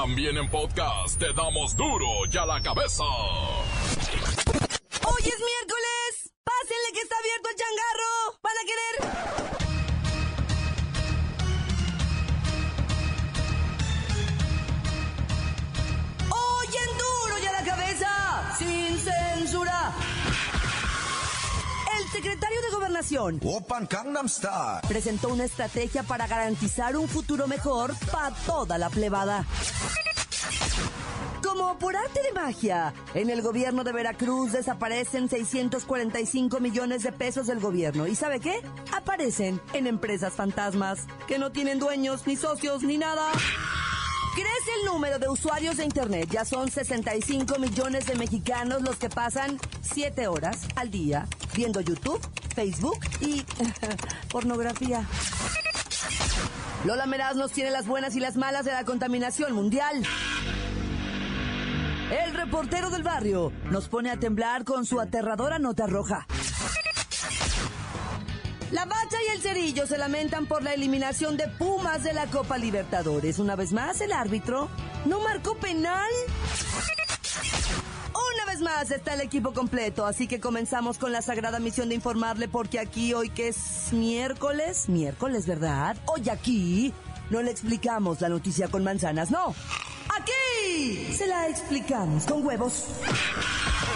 También en podcast te damos duro y a la cabeza. Hoy es miércoles. Pásenle que está abierto el changarro. Secretario de Gobernación Open Gangnam Style. presentó una estrategia para garantizar un futuro mejor para toda la plebada. Como por arte de magia, en el gobierno de Veracruz desaparecen 645 millones de pesos del gobierno. ¿Y sabe qué? Aparecen en empresas fantasmas, que no tienen dueños, ni socios, ni nada. Crece el número de usuarios de Internet. Ya son 65 millones de mexicanos los que pasan 7 horas al día viendo YouTube, Facebook y pornografía. Lola Meraz nos tiene las buenas y las malas de la contaminación mundial. El reportero del barrio nos pone a temblar con su aterradora nota roja. La Bacha el Cerillo se lamentan por la eliminación de Pumas de la Copa Libertadores. Una vez más, el árbitro no marcó penal. Una vez más está el equipo completo, así que comenzamos con la sagrada misión de informarle porque aquí hoy que es miércoles, miércoles, ¿verdad? Hoy aquí no le explicamos la noticia con manzanas, no. Aquí se la explicamos con huevos.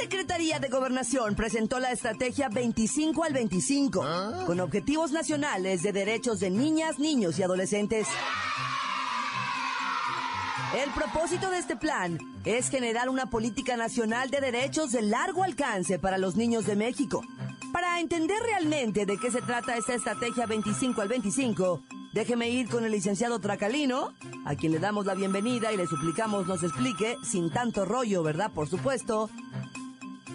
Secretaría de Gobernación presentó la estrategia 25 al 25, con objetivos nacionales de derechos de niñas, niños y adolescentes. El propósito de este plan es generar una política nacional de derechos de largo alcance para los niños de México. Para entender realmente de qué se trata esta estrategia 25 al 25, déjeme ir con el licenciado Tracalino, a quien le damos la bienvenida y le suplicamos nos explique, sin tanto rollo, ¿verdad? Por supuesto.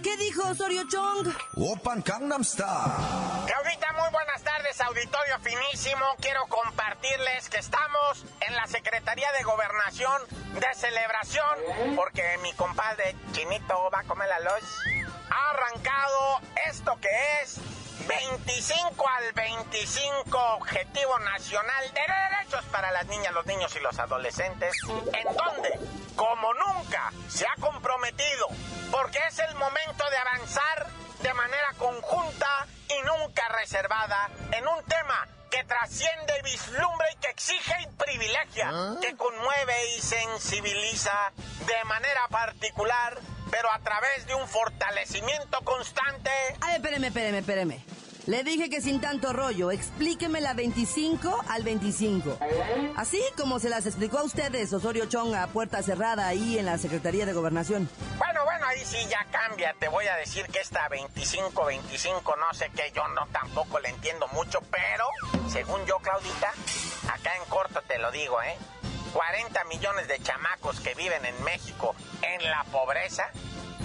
¿Qué dijo Osorio Chong? Open Gangnam Style. Claudita, muy buenas tardes, auditorio finísimo. Quiero compartirles que estamos en la Secretaría de Gobernación de celebración, porque mi compadre Chinito va a comer la luz. Ha arrancado esto que es 25 al 25 Objetivo Nacional de Derechos para las niñas, los niños y los adolescentes, en donde, como nunca, se ha comprometido, reservada en un tema que trasciende, vislumbra y que exige y privilegia, que conmueve y sensibiliza de manera particular, pero a través de un fortalecimiento constante Ay, espéreme, espéreme, espéreme. Le dije que sin tanto rollo, explíqueme la 25 al 25. Así como se las explicó a ustedes Osorio Chong a puerta cerrada ahí en la Secretaría de Gobernación. Bueno, bueno, ahí sí ya cambia. Te voy a decir que esta 25-25, no sé qué, yo no tampoco le entiendo mucho, pero según yo, Claudita, acá en corto te lo digo, ¿eh? 40 millones de chamacos que viven en México en la pobreza,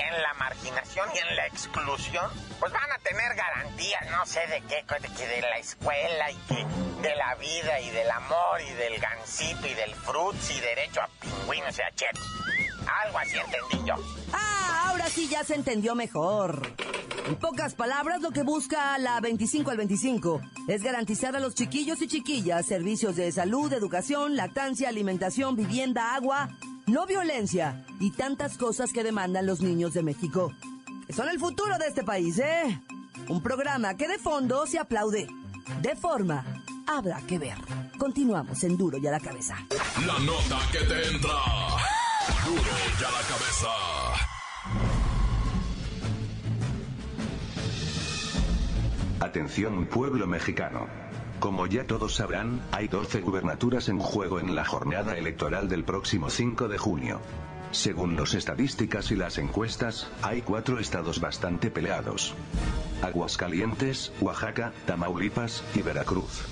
en la marginación y en la exclusión, pues van a tener garantías, no sé de qué, de, que de la escuela y que de la vida y del amor y del gansito y del fruits y derecho a pingüinos y a chetos. Algo así entendí yo. Ah, ahora sí ya se entendió mejor. En pocas palabras, lo que busca la 25 al 25 es garantizar a los chiquillos y chiquillas servicios de salud, educación, lactancia, alimentación, vivienda, agua, no violencia y tantas cosas que demandan los niños de México. Que son el futuro de este país, ¿eh? Un programa que de fondo se aplaude. De forma, habrá que ver. Continuamos en Duro y a la cabeza. La nota que te entra. Duro y a la cabeza. Atención pueblo mexicano. Como ya todos sabrán, hay 12 gubernaturas en juego en la jornada electoral del próximo 5 de junio. Según las estadísticas y las encuestas, hay cuatro estados bastante peleados. Aguascalientes, Oaxaca, Tamaulipas y Veracruz.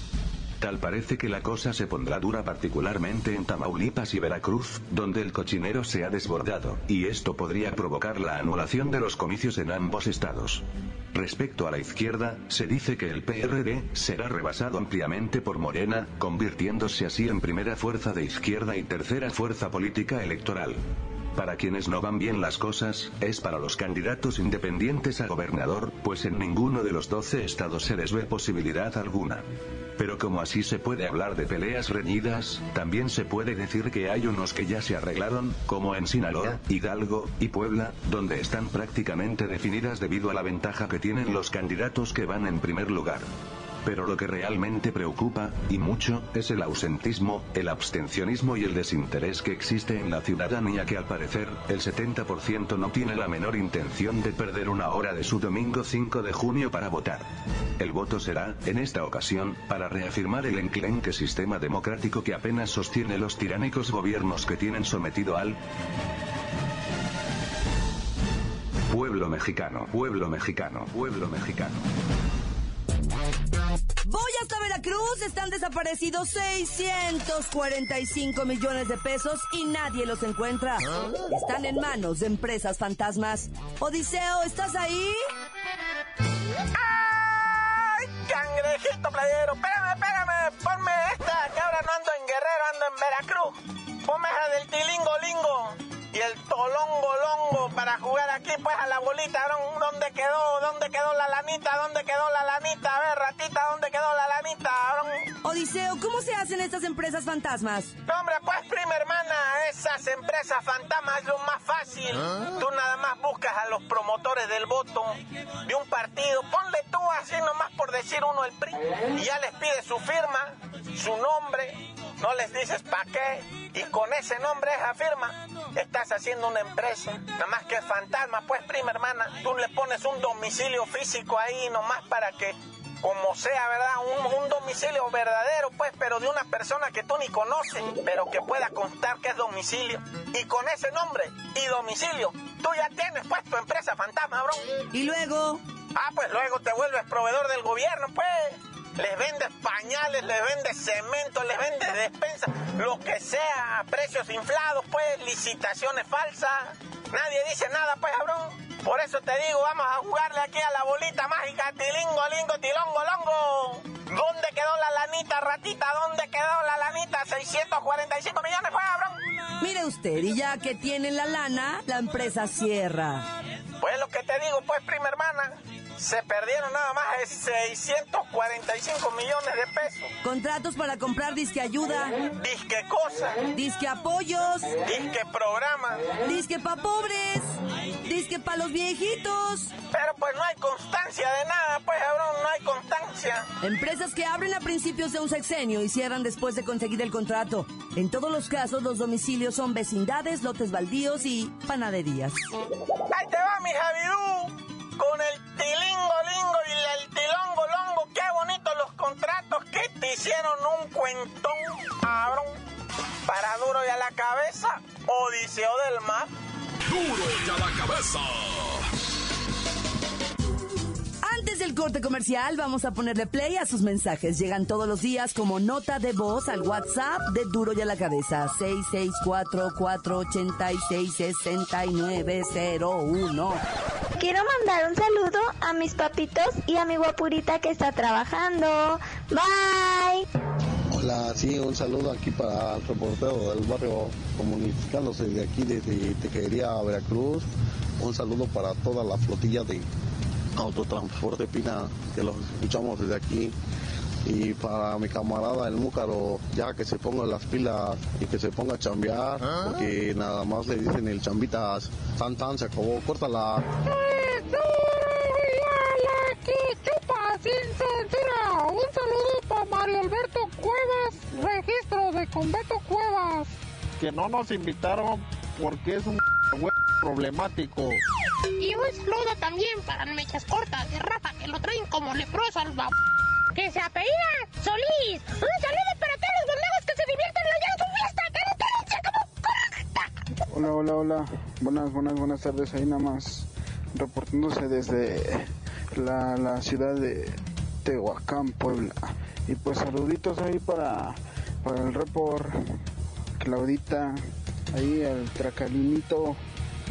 Tal parece que la cosa se pondrá dura particularmente en Tamaulipas y Veracruz, donde el cochinero se ha desbordado, y esto podría provocar la anulación de los comicios en ambos estados. Respecto a la izquierda, se dice que el PRD será rebasado ampliamente por Morena, convirtiéndose así en primera fuerza de izquierda y tercera fuerza política electoral. Para quienes no van bien las cosas, es para los candidatos independientes a gobernador, pues en ninguno de los 12 estados se les ve posibilidad alguna. Pero como así se puede hablar de peleas reñidas, también se puede decir que hay unos que ya se arreglaron, como en Sinaloa, Hidalgo y Puebla, donde están prácticamente definidas debido a la ventaja que tienen los candidatos que van en primer lugar. Pero lo que realmente preocupa, y mucho, es el ausentismo, el abstencionismo y el desinterés que existe en la ciudadanía que al parecer, el 70% no tiene la menor intención de perder una hora de su domingo 5 de junio para votar. El voto será, en esta ocasión, para reafirmar el enclenque sistema democrático que apenas sostiene los tiránicos gobiernos que tienen sometido al pueblo mexicano, pueblo mexicano, pueblo mexicano. Voy hasta Veracruz, están desaparecidos 645 millones de pesos y nadie los encuentra. Están en manos de empresas fantasmas. Odiseo, ¿estás ahí? ¡Ay, cangrejito playero! Espérame, espérame, ponme esta, que ahora no ando en Guerrero, ando en Veracruz. Ponme esa del tilingo lingo y el tolongo longo para jugar aquí pues a la bolita. ¿Dónde quedó? ¿Dónde quedó la lanita? ¿Dónde quedó la lanita? A ver, ratita, ¿dónde quedó la lanita? Odiseo, ¿cómo se hacen estas empresas fantasmas? No, hombre, pues prima hermana, esas empresas fantasmas es lo más fácil. Tú nada más buscas a los promotores del voto de un partido. Ponle tú así nomás por decir uno el PRI. Y ya les pides su firma, su nombre. No les dices para qué. Y con ese nombre, esa firma, estás haciendo una empresa. Nada más que es fantasma, pues prima hermana. Tú le pones un domicilio físico ahí nomás para que como sea, ¿verdad? Un, un, domicilio verdadero, pues, pero de una persona que tú ni conoces, pero que pueda constar que es domicilio. Y con ese nombre y domicilio, tú ya tienes pues tu empresa fantasma, bro. Y luego, Ah, pues luego te vuelves proveedor del gobierno, pues. Les vendes pañales, les vendes cemento, les vendes despensa, lo que sea, a precios inflados, pues, licitaciones falsas. Nadie dice nada, pues, cabrón. Por eso te digo, vamos a jugarle aquí a la bolita mágica, tilingo, lingo, tilongo, longo. ¿Dónde quedó la lanita, ratita? ¿Dónde quedó la lanita? 645 millones, pues, cabrón. mire usted, y ya que tienen la lana, la empresa cierra. Pues lo que te digo, pues, prima hermana, se perdieron nada más 645 millones de pesos. Contratos para comprar disque ayuda, Disque cosa, disque apoyos, disque programa. disque pa' pobres, disque pa' los viejitos. Pero pues no hay constancia de nada, pues, cabrón, no hay constancia. Empresas que abren a principios de un sexenio y cierran después de conseguir el contrato. En todos los casos, los domicilios son vecindades, lotes baldíos y panaderías. Ahí te va, mi Javidú. Hicieron un cuentón, cabrón. Para duro y a la cabeza, Odiseo del Mar. Duro y a la cabeza. Antes del corte comercial, vamos a ponerle play a sus mensajes. Llegan todos los días como nota de voz al WhatsApp de Duro y a la Cabeza. 664-486-6901. Quiero mandar un saludo a mis papitos y a mi guapurita que está trabajando. Bye. Hola, sí, un saludo aquí para el reportero del barrio comunicándose de aquí desde Tejería, Veracruz. Un saludo para toda la flotilla de Autotransporte Pina, que los escuchamos desde aquí. Y para mi camarada el Múcaro, ya que se ponga las pilas y que se ponga a chambear, porque nada más le dicen el chambitas, tan tan, se acabó, córtala. sin censura. Un saludo para Mario Alberto Cuevas, registro de Conveto Cuevas. que no nos invitaron porque es un problemático. Y un saludo también para Mechas Cortas de Rafa, que lo traen como leproso al bab... Que se apellida Solís. Un saludo para todos los bonegos que se divierten allá en su fiesta. ¡Que no se acabó! Hola, hola, hola. Buenas, buenas, buenas tardes. Ahí nada más reportándose desde la, la ciudad de Tehuacán, Puebla. Y pues saluditos ahí para, para el report, Claudita, ahí el Tracalinito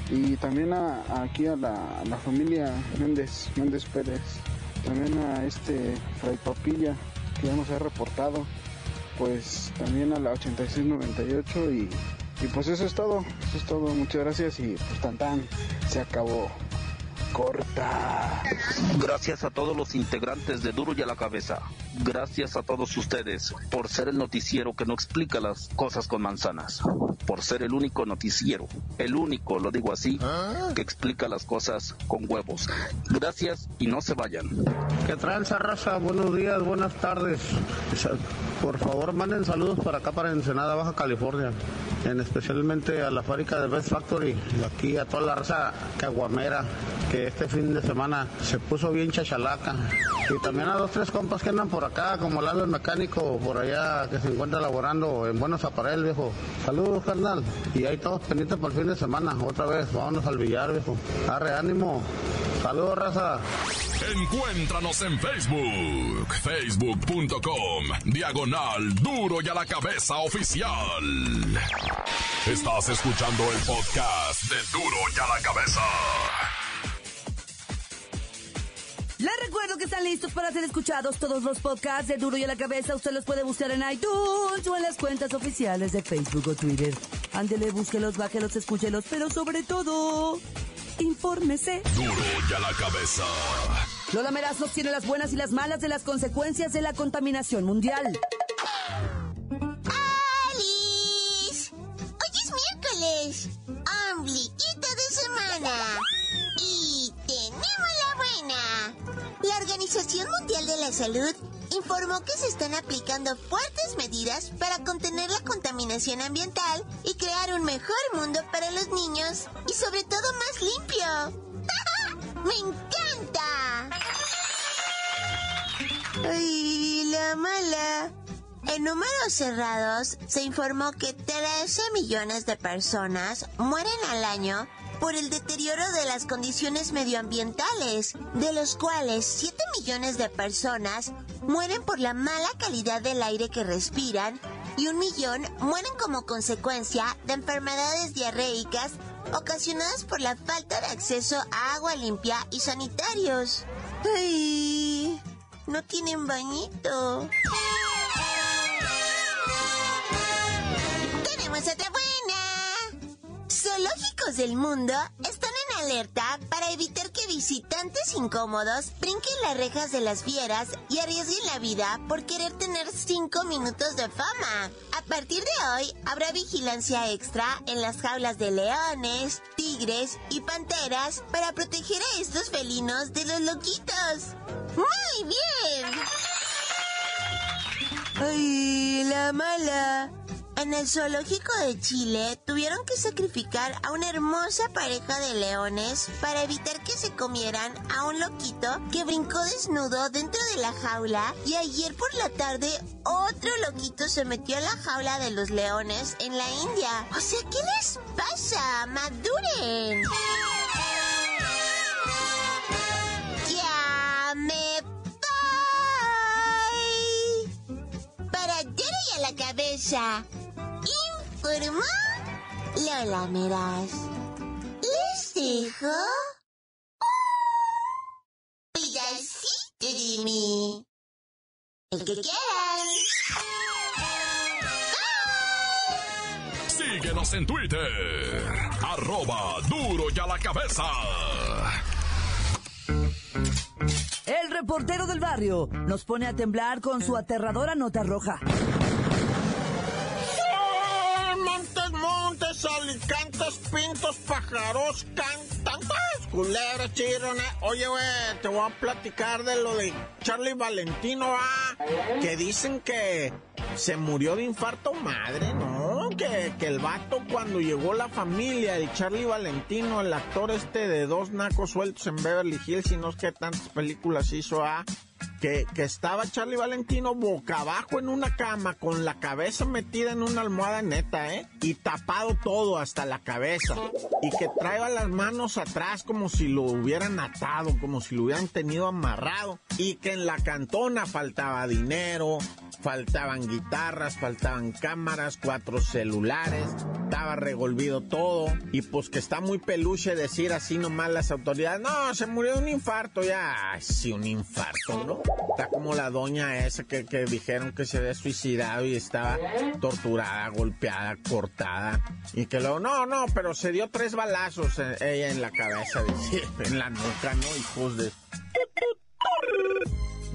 y también aquí a la, a la, familia Méndez, Méndez Pérez, también a este Fray Papilla que ya nos ha reportado, pues también a la 8698 y, y pues eso es todo, eso es todo, muchas gracias y pues tan tan, se acabó corta. Gracias a todos los integrantes de Duro y a la Cabeza. Gracias a todos ustedes por ser el noticiero que no explica las cosas con manzanas. Por ser el único noticiero, el único, lo digo así, que explica las cosas con huevos. Gracias y no se vayan. ¿Qué tranza, raza? Buenos días, buenas tardes. Por favor, manden saludos para acá, para Ensenada, Baja California. En especialmente a la fábrica de Best Factory y aquí a toda la raza caguamera que este fin de semana se puso bien chachalaca. Y también a dos, tres compas que andan por acá, como Lalo el mecánico, por allá que se encuentra laborando en buenos aparellos, viejo. Saludos, carnal. Y ahí todos pendientes por el fin de semana. Otra vez, vámonos al billar, viejo. Arre, ánimo. Saludos, raza. Encuéntranos en Facebook, facebook.com, diagonal duro y a la cabeza oficial. Estás escuchando el podcast de duro y a la cabeza. Que están listos para ser escuchados todos los podcasts de Duro y a la Cabeza. Usted los puede buscar en iTunes o en las cuentas oficiales de Facebook o Twitter. Ándele, búsquelos, bájelos, escúchelos, pero sobre todo, infórmese. Duro y a la Cabeza. Lola Meraz nos tiene las buenas y las malas de las consecuencias de la contaminación mundial. ¡Alice! Hoy es miércoles. Ombliguito Organización Mundial de la Salud informó que se están aplicando fuertes medidas para contener la contaminación ambiental y crear un mejor mundo para los niños y sobre todo más limpio. ¡Me encanta! ¡Ay, la mala! En números cerrados, se informó que 13 millones de personas mueren al año por el deterioro de las condiciones medioambientales, de los cuales 7 millones de personas mueren por la mala calidad del aire que respiran y un millón mueren como consecuencia de enfermedades diarreicas ocasionadas por la falta de acceso a agua limpia y sanitarios. ¡Ay! No tienen bañito. Tenemos otra. Zoológicos del mundo están en alerta para evitar que visitantes incómodos brinquen las rejas de las fieras y arriesguen la vida por querer tener cinco minutos de fama. A partir de hoy habrá vigilancia extra en las jaulas de leones, tigres y panteras para proteger a estos felinos de los loquitos. ¡Muy bien! ¡Ay, la mala! En el zoológico de Chile tuvieron que sacrificar a una hermosa pareja de leones para evitar que se comieran a un loquito que brincó desnudo dentro de la jaula y ayer por la tarde otro loquito se metió a la jaula de los leones en la India. O sea, ¿qué les pasa? ¡Maduren! Ya me voy. Para a la cabeza. Informó Lola Meraz. Les dejo un pedacito de mí. El que quieran. Síguenos en Twitter. Arroba duro y a la cabeza. El reportero del barrio nos pone a temblar con su aterradora nota roja. Alicantes, pintos, pájaros, cantantes, culebras, chirrones. Oye, güey, te voy a platicar de lo de Charlie Valentino, ah, que dicen que se murió de infarto madre, ¿no? Que, que el vato cuando llegó la familia, el Charlie Valentino, el actor este de dos nacos sueltos en Beverly Hills y no sé qué tantas películas hizo, ah, que, que estaba Charlie Valentino boca abajo en una cama con la cabeza metida en una almohada neta, ¿eh? Y tapado todo hasta la cabeza. Y que traía las manos atrás como si lo hubieran atado, como si lo hubieran tenido amarrado. y que en la cantona faltaba dinero, faltaban guitarras, faltaban cámaras, cuatro celulares, estaba revolvido todo y pues que está muy peluche decir así nomás las autoridades, no, se murió de un infarto ya, sí, un infarto, ¿no? Está como la doña esa que, que dijeron que se había suicidado y estaba torturada, golpeada, cortada y que luego, no, no, pero se dio tres balazos eh, ella en la cabeza, en la nuca, ¿no? Hijos de...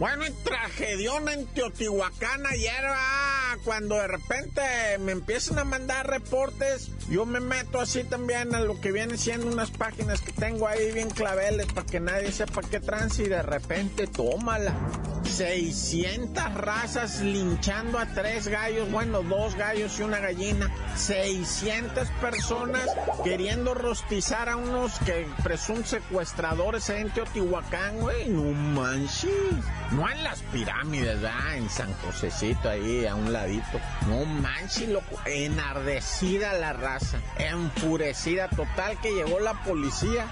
Bueno, y tragedión en Teotihuacán ayer, ah, cuando de repente me empiezan a mandar reportes, yo me meto así también a lo que viene siendo unas páginas que tengo ahí bien claveles para que nadie sepa qué trans y de repente tómala. 600 razas linchando a tres gallos, bueno, dos gallos y una gallina. 600 personas queriendo rostizar a unos que presuntos secuestradores en Teotihuacán, güey. No manches. No en las pirámides, ¿verdad? En San Josecito, ahí a un ladito. No manches, loco. Enardecida la raza. Enfurecida total que llegó la policía.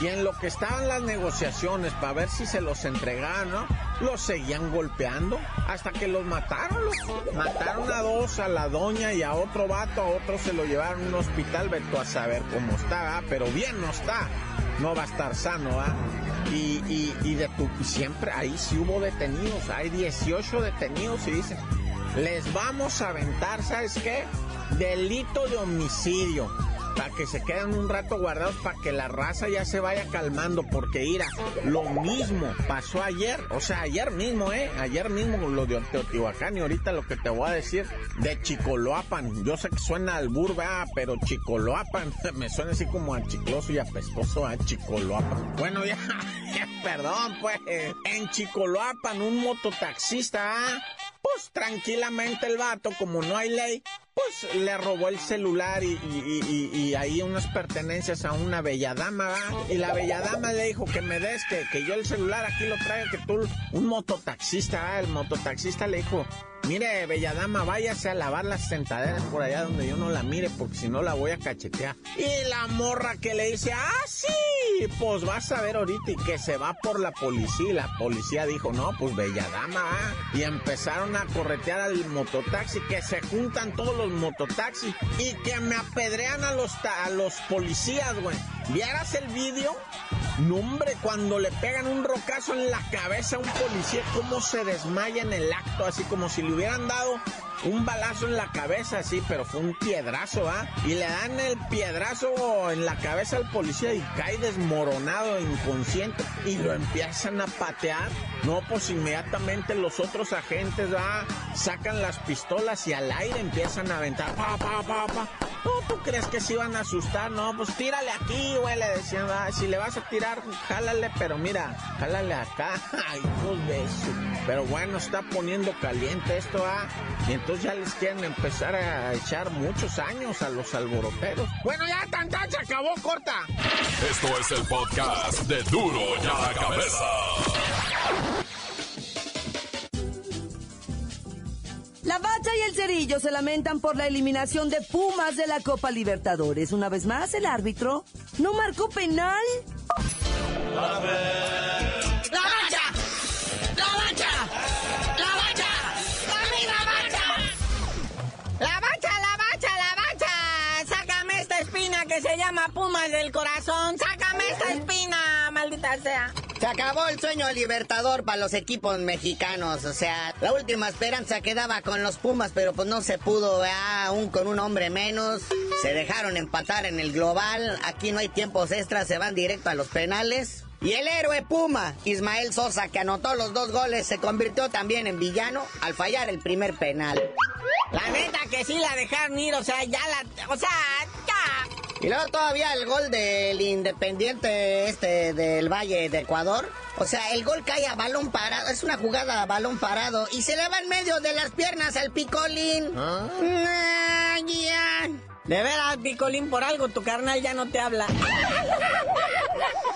Y en lo que estaban las negociaciones para ver si se los entregaban, ¿no? Los seguían golpeando hasta que los mataron. Los mataron a dos, a la doña y a otro vato. A otro se lo llevaron a un hospital. Veto a saber cómo está, ¿ah? pero bien no está. No va a estar sano, ¿ah? Y, y, y de tu, siempre ahí sí hubo detenidos. Hay 18 detenidos y dicen, les vamos a aventar, ¿sabes qué? Delito de homicidio para que se queden un rato guardados para que la raza ya se vaya calmando, porque ira, lo mismo pasó ayer, o sea, ayer mismo, ¿eh? Ayer mismo lo de Teotihuacán y ahorita lo que te voy a decir de Chicoloapan. Yo sé que suena al burba, pero Chicoloapan me suena así como a chicloso y apestoso a Chicoloapan. Bueno, ya, perdón, pues, en Chicoloapan un mototaxista, ¿ah? pues tranquilamente el vato, como no hay ley, pues le robó el celular y, ahí unas pertenencias a una bella dama, ¿va? Y la bella dama le dijo que me des, que, yo el celular aquí lo traiga, que tú, un mototaxista, ¿va? el mototaxista le dijo, Mire, bella dama, váyase a lavar las sentaderas por allá donde yo no la mire, porque si no la voy a cachetear. Y la morra que le dice, ah, sí, pues vas a ver ahorita y que se va por la policía. Y la policía dijo, no, pues bella dama, ¿ah? Y empezaron a corretear al mototaxi, que se juntan todos los mototaxis y que me apedrean a los, a los policías, güey. ¿Vieras el vídeo? No, hombre, cuando le pegan un rocazo en la cabeza a un policía, cómo se desmaya en el acto, así como si le hubieran dado un balazo en la cabeza, así, pero fue un piedrazo, ¿ah? Y le dan el piedrazo en la cabeza al policía y cae desmoronado, inconsciente, y lo empiezan a patear. No, pues inmediatamente los otros agentes, ¿ah? Sacan las pistolas y al aire empiezan a aventar, pa, pa, pa, pa. ¿tú crees que se iban a asustar? No, pues tírale aquí, güey, le decían, si le vas a tirar, jálale, pero mira, jálale acá. Pues de eso. Pero bueno, está poniendo caliente esto, ¿ah? Y entonces ya les quieren empezar a echar muchos años a los alboroteros. Bueno, ya tan, tan se acabó, corta. Esto es el podcast de Duro ya la cabeza. La Bacha y el Cerillo se lamentan por la eliminación de Pumas de la Copa Libertadores. Una vez más, el árbitro no marcó penal. ¡La Bacha! ¡La Bacha! ¡La Bacha! ¡Mami, la Bacha! ¡La Bacha, la Bacha, la Bacha! ¡Sácame esta espina que se llama Pumas del corazón! ¡Sácame esta espina, maldita sea! Se acabó el sueño libertador para los equipos mexicanos. O sea, la última esperanza quedaba con los Pumas, pero pues no se pudo, aún con un hombre menos. Se dejaron empatar en el global. Aquí no hay tiempos extras, se van directo a los penales. Y el héroe Puma, Ismael Sosa, que anotó los dos goles, se convirtió también en villano al fallar el primer penal. La neta que sí la dejaron ir, o sea, ya la... O sea. Y luego todavía el gol del Independiente este del Valle de Ecuador. O sea, el gol cae a balón parado, es una jugada a balón parado y se le va en medio de las piernas al Picolín. ¿Ah? De veras, Picolín, por algo tu carnal ya no te habla.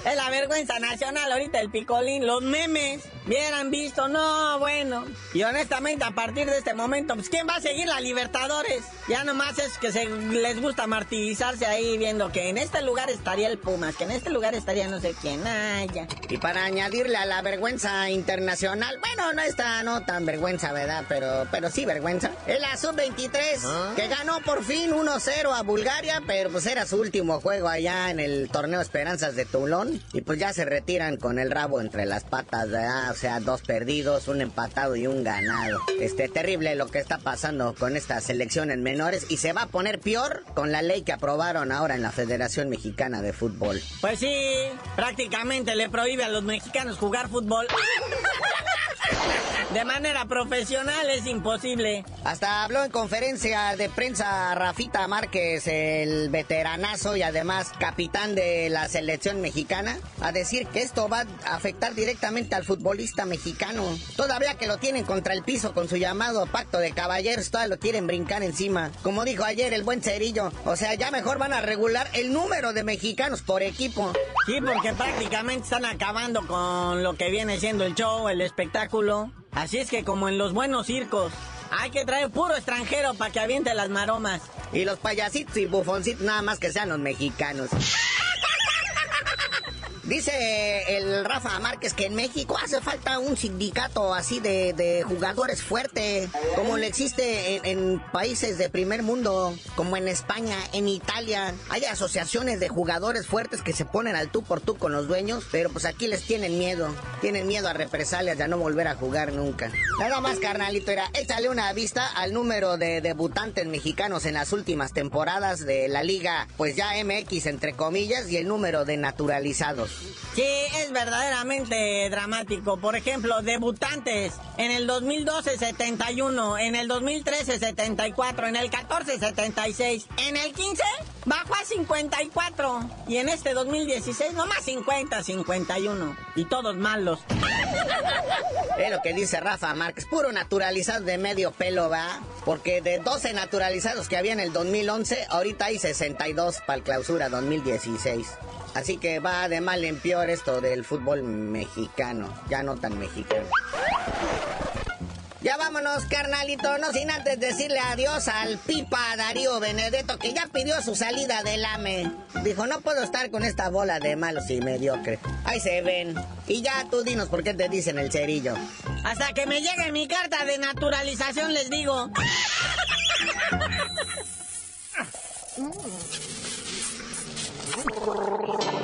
Es la vergüenza nacional ahorita el picolín, los memes. Vieran visto, no, bueno. Y honestamente, a partir de este momento, pues ¿quién va a seguir la Libertadores? Ya nomás es que se les gusta martirizarse ahí viendo que en este lugar estaría el Pumas, que en este lugar estaría no sé quién. Ah, ya. Y para añadirle a la vergüenza internacional, bueno, no está no tan vergüenza, ¿verdad? Pero, pero sí vergüenza. Es la Sub-23, que ganó por fin 1-0 a Bulgaria, pero pues era su último juego allá en el torneo Esperanzas de Toulon. Y pues ya se retiran con el rabo entre las patas, ¿verdad? O sea, dos perdidos, un empatado y un ganado. Este, terrible lo que está pasando con esta selección en menores y se va a poner peor con la ley que aprobaron ahora en la Federación Mexicana de Fútbol. Pues sí, prácticamente le prohíbe a los mexicanos jugar fútbol. De manera profesional es imposible. Hasta habló en conferencia de prensa Rafita Márquez, el veteranazo y además capitán de la selección mexicana, a decir que esto va a afectar directamente al futbolista mexicano. Todavía que lo tienen contra el piso con su llamado pacto de caballeros, todavía lo quieren brincar encima. Como dijo ayer el buen Cerillo, o sea, ya mejor van a regular el número de mexicanos por equipo. Sí, porque prácticamente están acabando con lo que viene siendo el show, el espectáculo. Así es que como en los buenos circos, hay que traer puro extranjero para que aviente las maromas. Y los payasitos y bufoncitos nada más que sean los mexicanos. Dice el Rafa Márquez que en México hace falta un sindicato así de, jugadores fuerte, como le existe en, países de primer mundo, como en España, en Italia. Hay asociaciones de jugadores fuertes que se ponen al tú por tú con los dueños, pero pues aquí les tienen miedo. Tienen miedo a represalias, a no volver a jugar nunca. Nada más, carnalito, era échale una vista al número de debutantes mexicanos en las últimas temporadas de la liga, pues ya MX entre comillas, y el número de naturalizados. Sí, es verdaderamente dramático. Por ejemplo, debutantes. En el 2012, 71. En el 2013, 74. En el 14, 76. En el 15, bajó a 54. Y en este 2016, nomás 50, 51. Y todos malos. Es lo que dice Rafa Márquez. Puro naturalizado de medio pelo, ¿va? Porque de 12 naturalizados que había en el 2011, ahorita hay 62 para el clausura 2016. Así que va de mal en peor esto del fútbol mexicano, ya no tan mexicano. Ya vámonos, carnalito, no sin antes decirle adiós al pipa Darío Benedetto, que ya pidió su salida del AME. Dijo, no puedo estar con esta bola de malos y mediocre. Ahí se ven. Y ya tú dinos por qué te dicen el cerillo. Hasta que me llegue mi carta de naturalización, les digo.